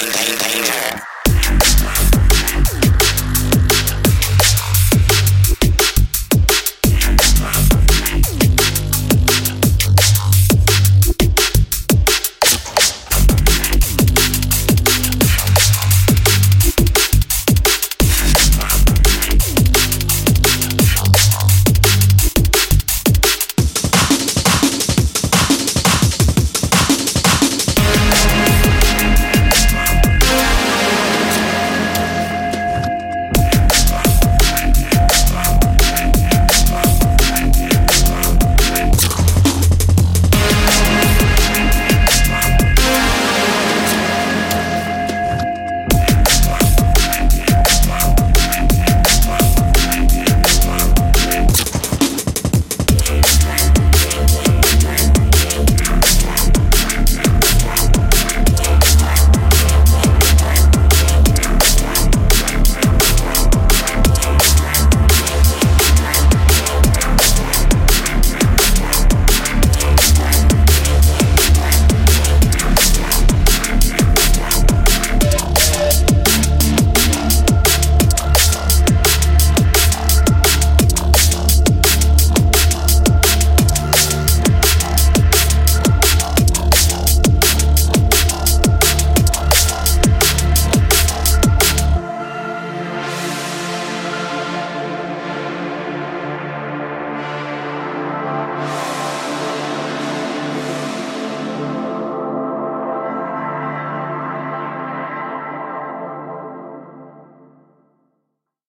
Danger.